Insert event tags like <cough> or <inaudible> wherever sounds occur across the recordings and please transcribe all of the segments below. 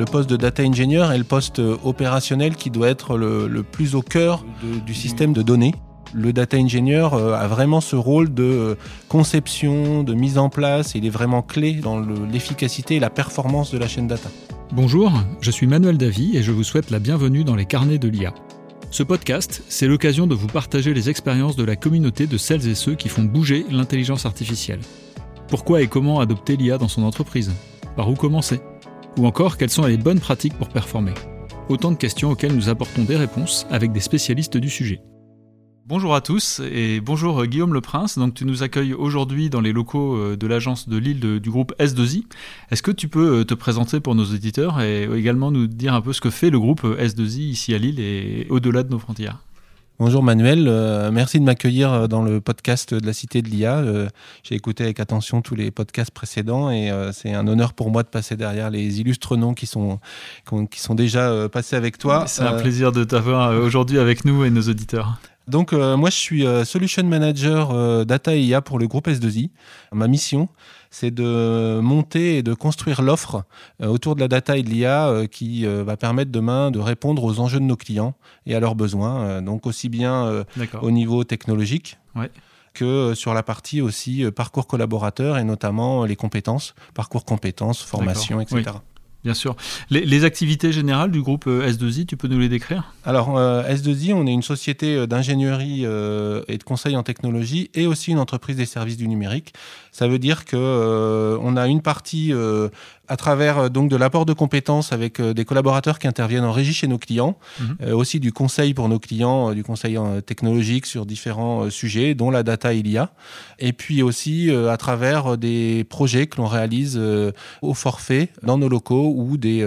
le poste de data engineer est le poste opérationnel qui doit être le, plus au cœur du système de données. Le data engineer a vraiment ce rôle de conception, de mise en place, il est vraiment clé dans l'efficacité et la performance de la chaîne data. Bonjour, je suis Manuel Davy et je vous souhaite la bienvenue dans les carnets de l'IA. Ce podcast, c'est l'occasion de vous partager les expériences de la communauté de celles et ceux qui font bouger l'intelligence artificielle. Pourquoi et comment adopter l'IA dans son entreprise? Par où commencer? Ou encore, quelles sont les bonnes pratiques pour performer? Autant de questions auxquelles nous apportons des réponses avec des spécialistes du sujet. Bonjour à tous et bonjour euh, Guillaume Le Prince. Donc tu nous accueilles aujourd'hui dans les locaux euh, de l'agence de Lille du groupe S2I. Est-ce que tu peux euh, te présenter pour nos auditeurs et également nous dire un peu ce que fait le groupe S2I ici à Lille et au-delà de nos frontières? Bonjour Manuel, merci de m'accueillir dans le podcast de la Cité de l'IA. J'ai écouté avec attention tous les podcasts précédents et c'est un honneur pour moi de passer derrière les illustres noms qui sont, qui sont déjà passés avec toi. C'est un plaisir de t'avoir aujourd'hui avec nous et nos auditeurs. Donc euh, moi je suis euh, Solution Manager euh, Data et IA pour le groupe S2I. Ma mission c'est de monter et de construire l'offre autour de la data et de l'IA qui va permettre demain de répondre aux enjeux de nos clients et à leurs besoins. donc aussi bien au niveau technologique. que sur la partie aussi parcours collaborateur et notamment les compétences, parcours compétences, formation, etc. Bien sûr. Les, activités générales du groupe euh, S2I, tu peux nous les décrire? Alors, euh, S2I, on est une société euh, d'ingénierie et de conseil en technologie et aussi une entreprise des services du numérique. Ça veut dire qu'on a une partie à travers euh, donc de l'apport de compétences avec euh, des collaborateurs qui interviennent en régie chez nos clients, mhm. euh, aussi du conseil pour nos clients, du conseil technologique sur différents sujets, dont la data et l'IA, et puis aussi à travers des projets que l'on réalise au forfait dans nos locaux ou des,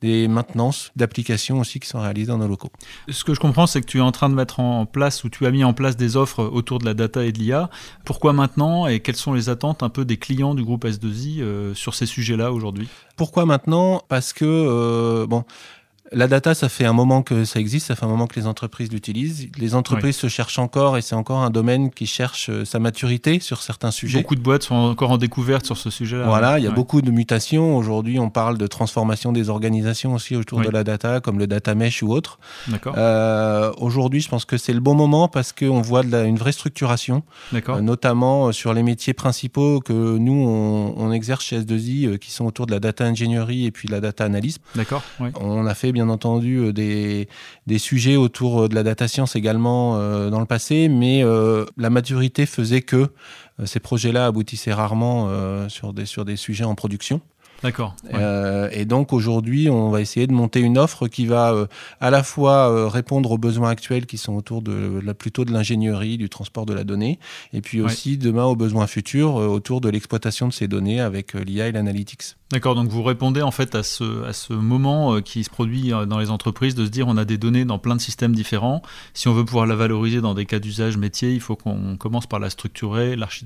des maintenances d'applications aussi qui sont réalisées dans nos locaux. Ce que je comprends, c'est que tu es en train de mettre en place ou tu as mis en place des offres autour de la data et de l'IA. Pourquoi maintenant et quelles sont les attentes un peu des clients du groupe S2I sur ces sujets-là aujourd'hui? Pourquoi maintenant? Parce que, euh, bon, la data, ça fait un moment que ça existe, ça fait un moment que les entreprises l'utilisent. Les entreprises se cherchent encore et c'est encore un domaine qui cherche euh, sa maturité sur certains sujets. Beaucoup de boîtes sont encore en découverte sur ce sujet-là. Voilà, il y a beaucoup de mutations. Aujourd'hui, on parle de transformation des organisations aussi autour de la data, comme le data mesh ou autre. D'accord. Euh, aujourd'hui, je pense que c'est le bon moment parce qu'on voit de une vraie structuration, euh, notamment sur les métiers principaux que nous, on, exerce chez S2I, qui sont autour de la data ingénierie et puis la data analyse. D'accord. On a fait bien bien entendu euh, des, des, sujets autour euh, de la data science également euh, dans le passé, mais la maturité faisait que ces projets-là aboutissaient rarement sur, des, sur des sujets en production. D'accord. Euh, et donc aujourd'hui, on va essayer de monter une offre qui va euh, à la fois euh, répondre aux besoins actuels qui sont autour de la, plutôt de l'ingénierie, du transport de la donnée, et puis aussi demain aux besoins futurs autour de l'exploitation de ces données avec l'IA et l'analytics. D'accord, donc vous répondez en fait à ce, à ce moment qui se produit dans les entreprises de se dire on a des données dans plein de systèmes différents. Si on veut pouvoir la valoriser dans des cas d'usage métier, il faut qu'on commence par la structurer, l'architecturer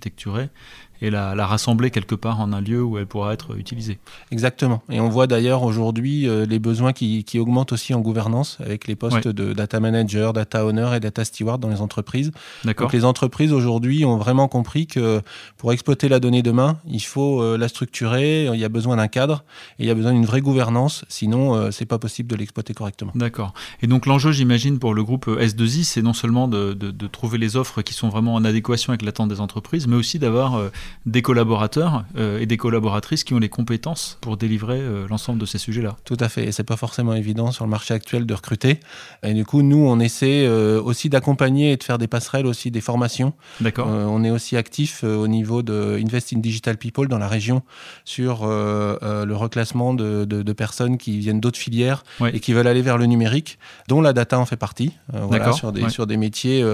et la, rassembler quelque part en un lieu où elle pourra être utilisée. Exactement. Et on voit d'ailleurs aujourd'hui euh, les besoins qui, augmentent aussi en gouvernance avec les postes de data manager, data owner et data steward dans les entreprises. Donc les entreprises aujourd'hui ont vraiment compris que pour exploiter la donnée demain, il faut euh, la structurer, il y a besoin d'un cadre et il y a besoin d'une vraie gouvernance, sinon euh, c'est pas possible de l'exploiter correctement. D'accord. Et donc l'enjeu, j'imagine, pour le groupe S2I, c'est non seulement de, de, trouver les offres qui sont vraiment en adéquation avec l'attente des entreprises, mais aussi d'avoir des collaborateurs euh, et des collaboratrices qui ont les compétences pour délivrer euh, l'ensemble de ces sujets-là. Tout à fait, et c'est pas forcément évident sur le marché actuel de recruter. Et du coup, nous, on essaie euh, aussi d'accompagner et de faire des passerelles aussi des formations. D'accord. on est aussi actif au niveau de Invest in Digital People dans la région sur le reclassement de, de, personnes qui viennent d'autres filières et qui veulent aller vers le numérique, dont la data en fait partie. voilà, sur des, sur des métiers,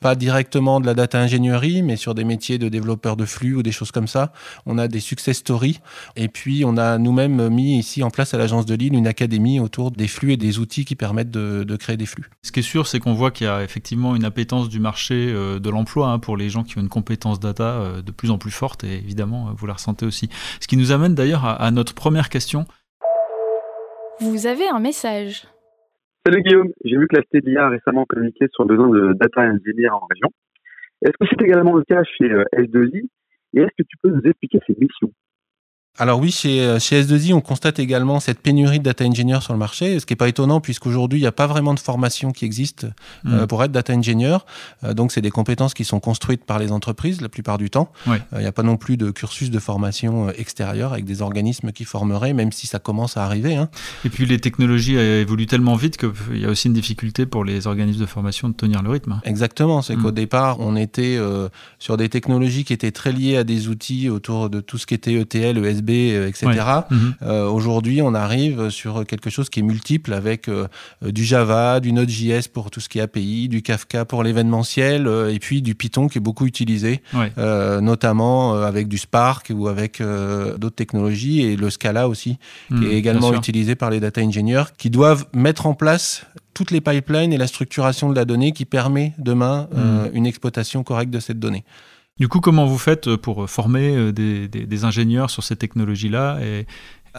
pas directement de la data ingénierie, mais sur des métiers de développeurs de flux ou des choses comme ça. On a des success stories. Et puis, on a nous-mêmes mis ici en place à l'agence de Lille une académie autour des flux et des outils qui permettent de, créer des flux. Ce qui est sûr, c'est qu'on voit qu'il y a effectivement une appétence du marché euh, de l'emploi hein, pour les gens qui ont une compétence data euh, de plus en plus forte. Et évidemment, vous la ressentez aussi. Ce qui nous amène d'ailleurs à, notre première question. Vous avez un message? Salut Guillaume, j'ai vu que la CDIA a récemment communiqué sur le besoin de data engineer en région. Est-ce que c'est également le cas chez euh, S2I et est-ce que tu peux nous expliquer ces missions? Alors oui, chez, euh, chez S2I, on constate également cette pénurie de data engineer sur le marché, ce qui n'est pas étonnant puisqu'aujourd'hui, il n'y a pas vraiment de formation qui existe euh, mm. pour être data engineer. Euh, donc, c'est des compétences qui sont construites par les entreprises la plupart du temps. Il n'y a pas non plus de cursus de formation extérieur avec des organismes qui formeraient, même si ça commence à arriver. Hein. Et puis, les technologies évoluent tellement vite qu'il y a aussi une difficulté pour les organismes de formation de tenir le rythme. Exactement. C'est mm. qu'au départ, on était sur des technologies qui étaient très liées à des outils autour de tout ce qui était ETL, ESB, euh, etc. Mhm. Euh, aujourd'hui, on arrive sur quelque chose qui est multiple avec euh, du Java, du Node.js pour tout ce qui est API, du Kafka pour l'événementiel et puis du Python qui est beaucoup utilisé, notamment avec du Spark ou avec d'autres technologies et le Scala aussi, qui mhm, est également utilisé par les data engineers qui doivent mettre en place toutes les pipelines et la structuration de la donnée qui permet demain mhm. une exploitation correcte de cette donnée. Du coup, comment vous faites euh, pour euh, former euh, des, ingénieurs sur ces technologies-là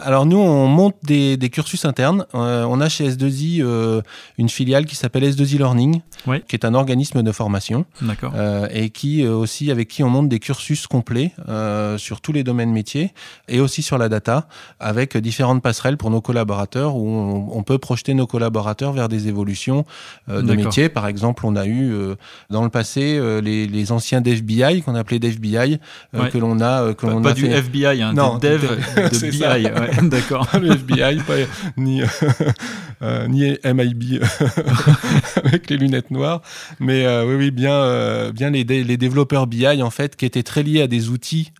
alors nous, on monte des, cursus internes. Euh, on a chez S2I euh, une filiale qui s'appelle S2I Learning, qui est un organisme de formation, euh, et qui aussi avec qui on monte des cursus complets sur tous les domaines métiers et aussi sur la data, avec différentes passerelles pour nos collaborateurs où on, peut projeter nos collaborateurs vers des évolutions de métiers. Par exemple, on a eu dans le passé les, anciens d'FBI qu'on appelait d'FBI que l'on a que l'on pas, du FBI, hein, non, dev <laughs> de BI. <laughs> d'accord. le FBI, ni, euh, <laughs> ni MIB <laughs> avec les lunettes noires, mais euh, oui, oui, bien, euh, bien les, les, développeurs BI en fait, qui étaient très liés à des outils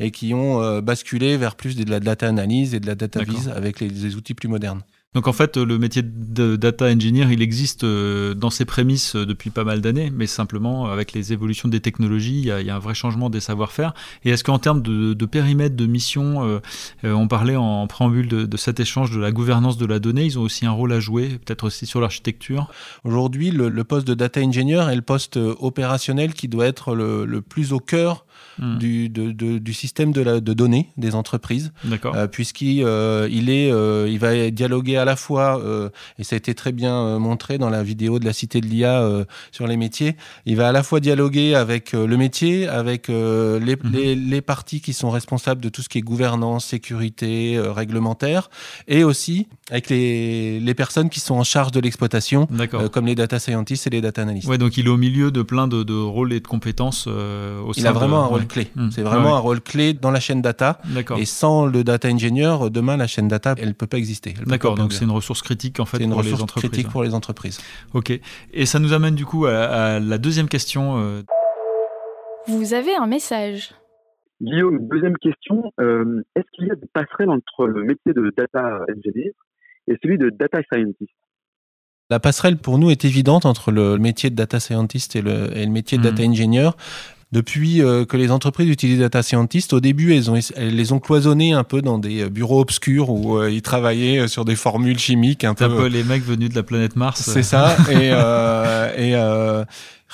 et qui ont basculé vers plus de la data analyse et de la data vise avec les, les outils plus modernes. Donc en fait, le métier de data engineer, il existe euh, dans ses prémices euh, depuis pas mal d'années, mais simplement avec les évolutions des technologies, il y a, un vrai changement des savoir-faire. Et est-ce qu'en termes de, périmètre, de mission, euh, on parlait en préambule de, cet échange de la gouvernance de la donnée, ils ont aussi un rôle à jouer, peut-être aussi sur l'architecture? Aujourd'hui, le, poste de data engineer est le poste opérationnel qui doit être le plus au cœur Hmm. du, du, système de, la, de données des entreprises. Euh, Puisqu'il euh, il est, euh, il va dialoguer à la fois, euh, et ça a été très bien montré dans la vidéo de la Cité de l'IA sur les métiers, il va à la fois dialoguer avec le métier, avec les, hmm. les, les, parties qui sont responsables de tout ce qui est gouvernance, sécurité, réglementaire, et aussi avec les, les personnes qui sont en charge de l'exploitation, comme les data scientists et les data analysts. Ouais, donc il est au milieu de plein de, de rôles et de compétences au Il a vraiment un rôle clé. Hmm. C'est vraiment un rôle clé dans la chaîne data. Et sans le data engineer, demain, la chaîne data, elle ne peut pas exister. D'accord, donc c'est une ressource critique en fait pour les entreprises. critique pour les entreprises. Ok. Et ça nous amène du coup à, la deuxième question. Euh. Vous avez un message. Guillaume, deuxième question. Euh, est-ce qu'il y a des passerelles entre le métier de data engineer et celui de data scientist? La passerelle pour nous est évidente entre le métier de data scientist et le, métier de hmm. data engineer. Depuis euh, que les entreprises utilisent data scientists, au début, elles, ont, elles les ont cloisonnés un peu dans des bureaux obscurs où euh, ils travaillaient sur des formules chimiques un peu. un peu les mecs venus de la planète Mars. C'est ça. et, euh, et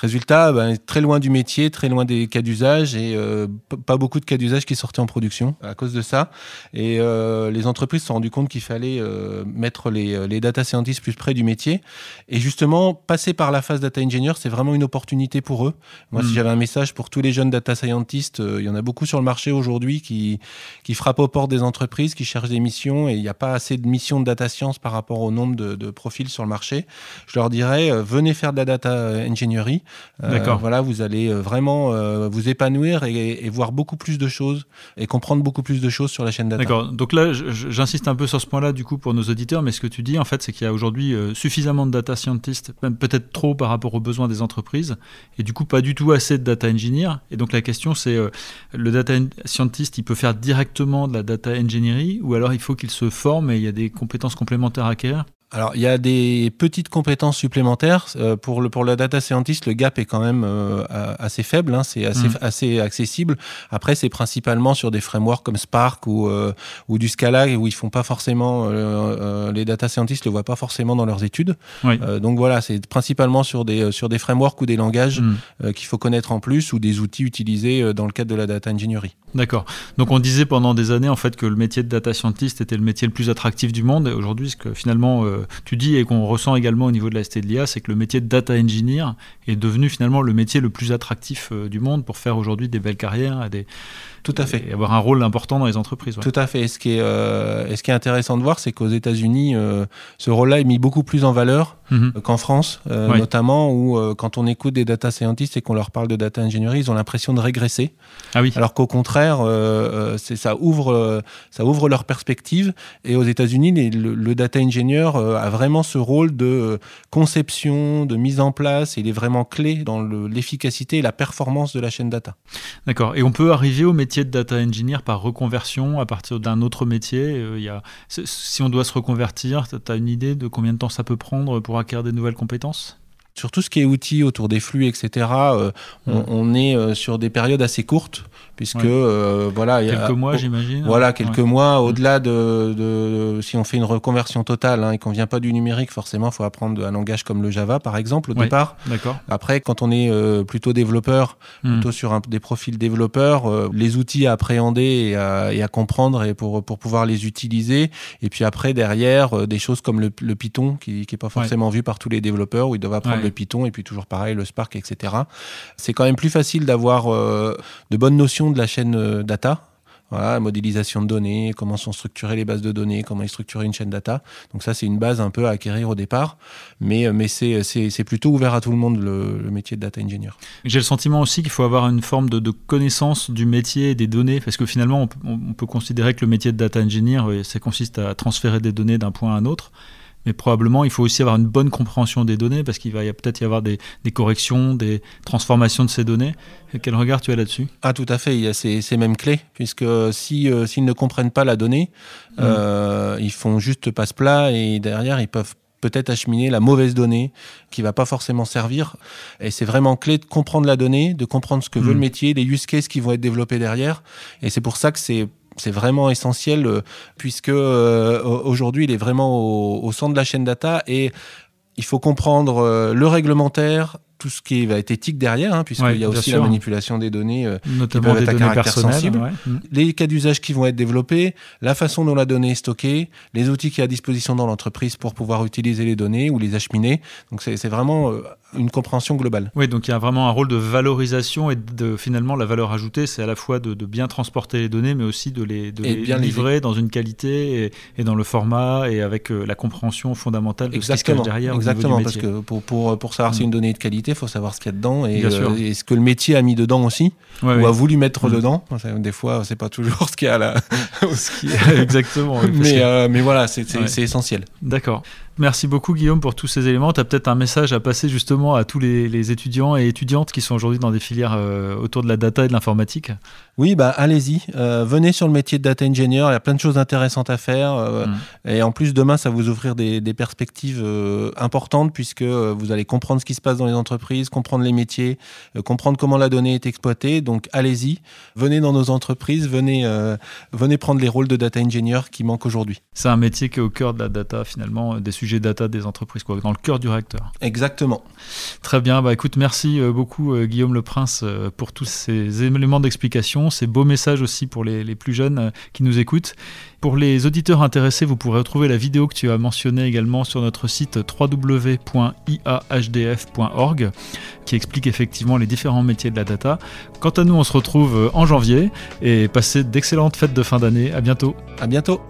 Résultat, ben, très loin du métier, très loin des cas d'usage et euh, pas beaucoup de cas d'usage qui sortaient en production à cause de ça. Et euh, les entreprises se sont rendues compte qu'il fallait euh, mettre les, les, data scientists plus près du métier. Et justement, passer par la phase data engineer, c'est vraiment une opportunité pour eux. Moi, si hmm. j'avais un message pour tous les jeunes data scientists, il y en a beaucoup sur le marché aujourd'hui qui, qui frappent aux portes des entreprises, qui cherchent des missions et il n'y a pas assez de missions de data science par rapport au nombre de, de profils sur le marché. Je leur dirais, venez faire de la data engineering euh, D'accord. Voilà, vous allez euh, vraiment euh, vous épanouir et, voir beaucoup plus de choses et comprendre beaucoup plus de choses sur la chaîne data. D'accord. Donc là, j'insiste un peu sur ce point-là du coup pour nos auditeurs, mais ce que tu dis en fait, c'est qu'il y a aujourd'hui suffisamment de data scientists, même peut-être trop par rapport aux besoins des entreprises, et du coup pas du tout assez de data engineers. Et donc la question, c'est le data scientist, il peut faire directement de la data engineering, ou alors il faut qu'il se forme et il y a des compétences complémentaires à acquérir? Alors, il y a des petites compétences supplémentaires. Euh, pour, le, pour la data scientist, le gap est quand même euh, assez faible, hein, c'est assez, mm. assez accessible. Après, c'est principalement sur des frameworks comme Spark ou, euh, ou du Scala, où ils font pas forcément, les data scientists le voient pas forcément dans leurs études. donc voilà, c'est principalement sur des, sur des frameworks ou des langages mm. qu'il faut connaître en plus ou des outils utilisés dans le cadre de la data engineering. D'accord. Donc on disait pendant des années en fait que le métier de data scientist était le métier le plus attractif du monde. Et aujourd'hui, ce que finalement tu dis et qu'on ressent également au niveau de la ST de l'IA, c'est que le métier de data engineer est devenu finalement le métier le plus attractif euh, du monde pour faire aujourd'hui des belles carrières et des, Tout à fait. Et avoir un rôle important dans les entreprises. Tout à fait. Et ce qui est, ce qui est intéressant de voir, c'est qu'aux États-Unis, ce rôle-là est mis beaucoup plus en valeur mhm. qu'en France, notamment où quand on écoute des data scientists et qu'on leur parle de data ingénierie, ils ont l'impression de régresser. Ah oui. Alors qu'au contraire, ça ouvre, ça ouvre leur perspective. Et aux États-Unis, le, le, data engineer a vraiment ce rôle de conception, de mise en place. Et il est vraiment clé dans l'efficacité et la performance de la chaîne data. D'accord. Et on peut arriver au métier de data engineer par reconversion à partir d'un autre métier. Euh, il y a, si on doit se reconvertir, tu as une idée de combien de temps ça peut prendre pour acquérir des nouvelles compétences? Sur tout ce qui est outils autour des flux, etc., euh, on, on, est euh, sur des périodes assez courtes puisque euh, voilà quelques mois j'imagine. voilà quelques mois au-delà de, si on fait une reconversion totale hein, et qu'on vient pas du numérique forcément il faut apprendre un langage comme le Java par exemple au départ. D'accord. Après quand on est euh, plutôt développeur mm. plutôt sur des profils développeurs euh, les outils à appréhender et à, comprendre et pour pour pouvoir les utiliser. Et puis après derrière des choses comme le, Python qui qui est pas forcément vu par tous les développeurs où ils doivent apprendre le Python et puis toujours pareil le Spark etc c'est quand même plus facile d'avoir de bonnes notions de la chaîne euh, data. Voilà, modélisation de données, comment sont structurées les bases de données, comment est structurée une chaîne data. Donc ça, c'est une base un peu à acquérir au départ, mais, euh, mais c'est plutôt ouvert à tout le monde, le, métier de data engineer. J'ai le sentiment aussi qu'il faut avoir une forme de, connaissance du métier et des données, parce que finalement, on, peut considérer que le métier de data engineer, ça consiste à transférer des données d'un point à un autre mais probablement il faut aussi avoir une bonne compréhension des données parce qu'il va peut-être y avoir des, corrections, des transformations de ces données. quel regard tu as là-dessus? Ah tout à fait, il y a ces, mêmes clés, puisque si euh, s'ils ne comprennent pas la donnée, mmh. euh, ils font juste passe-plat et derrière ils peuvent peut-être acheminer la mauvaise donnée qui va pas forcément servir. Et c'est vraiment clé de comprendre la donnée, de comprendre ce que veut le mmh. métier, les use cases qui vont être développés derrière. Et c'est pour ça que c'est c'est vraiment essentiel euh, puisque euh, aujourd'hui il est vraiment au, centre de la chaîne data et il faut comprendre euh, le réglementaire, tout ce qui va être éthique derrière, hein, puisqu'il y a aussi la manipulation des données, notamment des données personnelles, mm. les cas d'usage qui vont être développés, la façon dont la donnée est stockée, les outils qui sont à disposition dans l'entreprise pour pouvoir utiliser les données ou les acheminer. Donc c'est vraiment une compréhension globale. Oui, donc il y a vraiment un rôle de valorisation et de finalement la valeur ajoutée, c'est à la fois de, bien transporter les données, mais aussi de les, de bien livrer dans une qualité et, dans le format et avec euh, la compréhension fondamentale de exactement, ce qui se cache derrière. Exactement, parce que pour, pour, pour savoir si mm. une donnée est de qualité, il faut savoir ce qu'il y a dedans et, euh, ce que le métier a mis dedans aussi ou a voulu mettre mm. dedans. Des fois, c'est pas toujours <laughs> ce qu'il y a là. <laughs> exactement. mais, euh, mais voilà, c'est essentiel. D'accord. Merci beaucoup Guillaume pour tous ces éléments. Tu peut-être un message à passer justement à tous les, étudiants et étudiantes qui sont aujourd'hui dans des filières euh, autour de la data et de l'informatique. Oui, bah allez-y, euh, venez sur le métier de data engineer, il y a plein de choses intéressantes à faire. Euh, mm. Et en plus, demain, ça va vous ouvrir des, perspectives importantes puisque vous allez comprendre ce qui se passe dans les entreprises, comprendre les métiers, comprendre comment la donnée est exploitée. Donc allez-y, venez dans nos entreprises, venez, venez prendre les rôles de data engineer qui manquent aujourd'hui. C'est un métier qui est au cœur de la data finalement, des sujet data des entreprises, quoi, dans le cœur du réacteur. Exactement. Très bien. Bah, écoute, merci euh, beaucoup euh, Guillaume Le Prince euh, pour tous ces éléments d'explication, ces beaux messages aussi pour les, plus jeunes qui nous écoutent. Pour les auditeurs intéressés, vous pourrez retrouver la vidéo que tu as mentionnée également sur notre site www.iahdf.org qui explique effectivement les différents métiers de la data. Quant à nous, on se retrouve en janvier et passez d'excellentes fêtes de fin d'année. À bientôt. À bientôt.